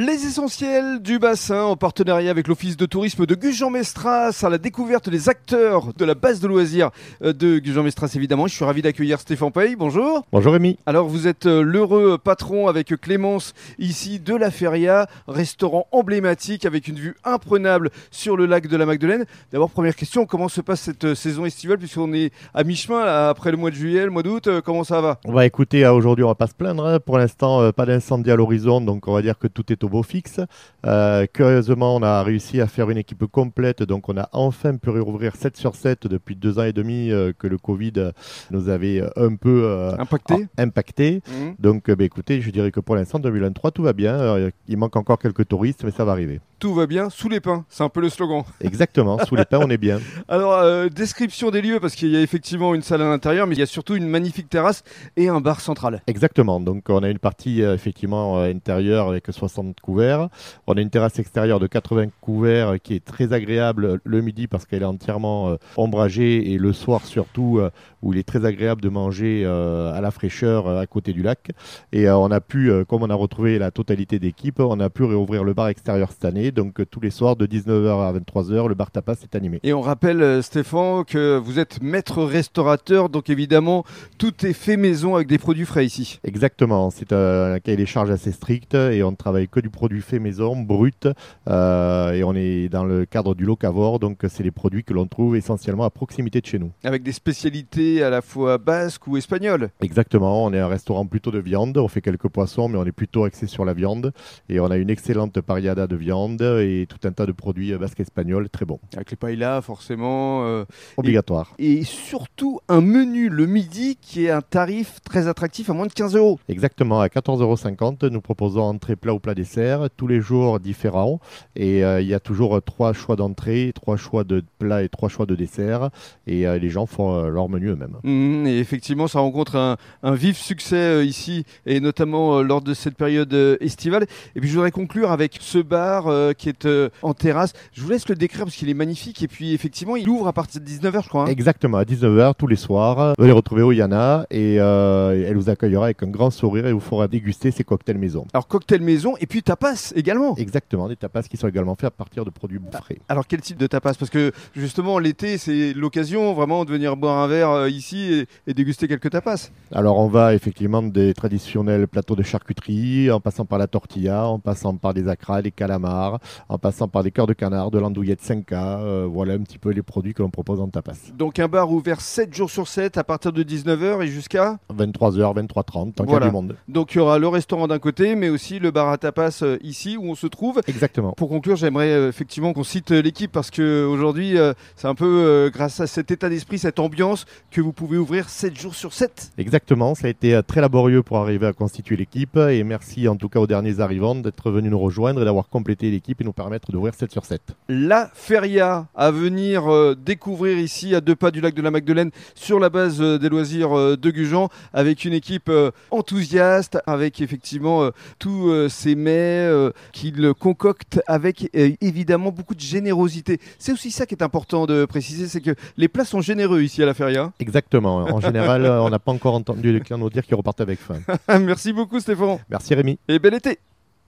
Les essentiels du bassin en partenariat avec l'Office de tourisme de Gujan-Mestras à la découverte des acteurs de la base de loisirs euh, de Gujan-Mestras évidemment. Je suis ravi d'accueillir Stéphane Paye. Bonjour. Bonjour Rémi. Alors vous êtes euh, l'heureux patron avec Clémence ici de la Feria, restaurant emblématique avec une vue imprenable sur le lac de la Magdeleine. D'abord première question, comment se passe cette euh, saison estivale puisqu'on est à mi-chemin après le mois de juillet, le mois d'août, comment ça va? On va écouter aujourd'hui on va pas se plaindre. hein. Pour l'instant pas d'incendie à l'horizon donc on va dire que tout est au beau fixe. Euh, curieusement, on a réussi à faire une équipe complète, donc on a enfin pu réouvrir 7 sur 7 depuis deux ans et demi euh, que le Covid nous avait un peu euh, impacté. impacté. Mmh. Donc, bah, écoutez, je dirais que pour l'instant, 2023, tout va bien. il manque encore quelques touristes, mais ça va arriver. Tout va bien sous les pins, c'est un peu le slogan. Exactement, sous les pins, on est bien. Alors, euh, description des lieux, parce qu'il y a effectivement une salle à l'intérieur, mais il y a surtout une magnifique terrasse et un bar central. Exactement, donc on a une partie effectivement intérieure avec 60 couverts. On a une terrasse extérieure de 80 couverts qui est très agréable le midi parce qu'elle est entièrement euh, ombragée et le soir surtout euh, où il est très agréable de manger euh, à la fraîcheur à côté du lac. Et on a pu, comme on a retrouvé la totalité d'équipe, on a pu réouvrir le bar extérieur cette année. Donc tous les soirs de 19h à 23h, le bar tapas est animé. Et on rappelle Stéphane que vous êtes maître restaurateur, donc évidemment tout est fait maison avec des produits frais ici. Exactement, c'est un cahier des charges assez strict et on ne travaille que du produit fait maison, brut, euh, et on est dans le cadre du locavore, donc c'est les produits que l'on trouve essentiellement à proximité de chez nous. Avec des spécialités à la fois basques ou espagnoles Exactement, on est un restaurant plutôt de viande, on fait quelques poissons, mais on est plutôt axé sur la viande, et on a une excellente pariada de viande et tout un tas de produits basques espagnols très bons. Avec les paellas, forcément. Euh, Obligatoire. Et, et, surtout un menu le midi qui est un tarif très attractif à moins de 15 euros. Exactement, à 14,50 euros, nous proposons entrée, plat ou plat dessert, tous les jours différents. Et euh, il y a toujours trois choix d'entrée, trois choix de plat et trois choix de dessert. Et euh, les gens font euh, leur menu eux-mêmes. Mmh, et effectivement, ça rencontre un, un vif succès ici, et notamment lors de cette période estivale. Et puis je voudrais conclure avec ce bar qui est en terrasse. Je vous laisse le décrire parce qu'il est magnifique. Et puis effectivement, il ouvre à partir de 19h, je crois. Hein. Exactement, à 19h tous les soirs. Vous allez retrouver Oyana et elle vous accueillera avec un grand sourire et vous fera déguster ses cocktails maison. Alors cocktail maison et puis tapas également. Exactement, des tapas qui sont également faits à partir de produits frais. Alors quel type de tapas? Parce que justement l'été c'est l'occasion vraiment de venir boire un verre euh, ici et, et, déguster quelques tapas. Alors on va effectivement des traditionnels plateaux de charcuterie, en passant par la tortilla, en passant par des acras, des calamars, en passant par des cœurs de canard, de l'andouillette 5K. Euh, voilà un petit peu les produits que l'on propose en tapas. Donc un bar ouvert 7 jours sur 7 à partir de 19h et jusqu'à 23h, 23h30, tant voilà. qu'il y a du monde. Donc il y aura le restaurant d'un côté mais aussi le bar à tapas euh, ici où on se trouve. Exactement. Pour conclure, j'aimerais euh, effectivement qu'on cite l'équipe parce que aujourd'hui, c'est un peu grâce à cet état d'esprit, cette ambiance que vous pouvez ouvrir 7 jours sur 7. Exactement, ça a été très laborieux pour arriver à constituer l'équipe et merci en tout cas aux derniers arrivants d'être venus nous rejoindre et d'avoir complété l'équipe et nous permettre d'ouvrir 7 sur 7. La Feria à venir euh, découvrir ici à deux pas du lac de la Magdeleine sur la base euh, des loisirs euh, de Gujan avec une équipe enthousiaste, avec effectivement tous ces mets qu'il concocte avec évidemment beaucoup de générosité. C'est aussi ça qui est important de préciser, c'est que les plats sont généreux ici à la Feria. Exactement. En général, on n'a pas encore entendu les clients nous dire qu'ils repartent avec faim. Merci beaucoup Stéphane. Merci Rémi. Et bel été.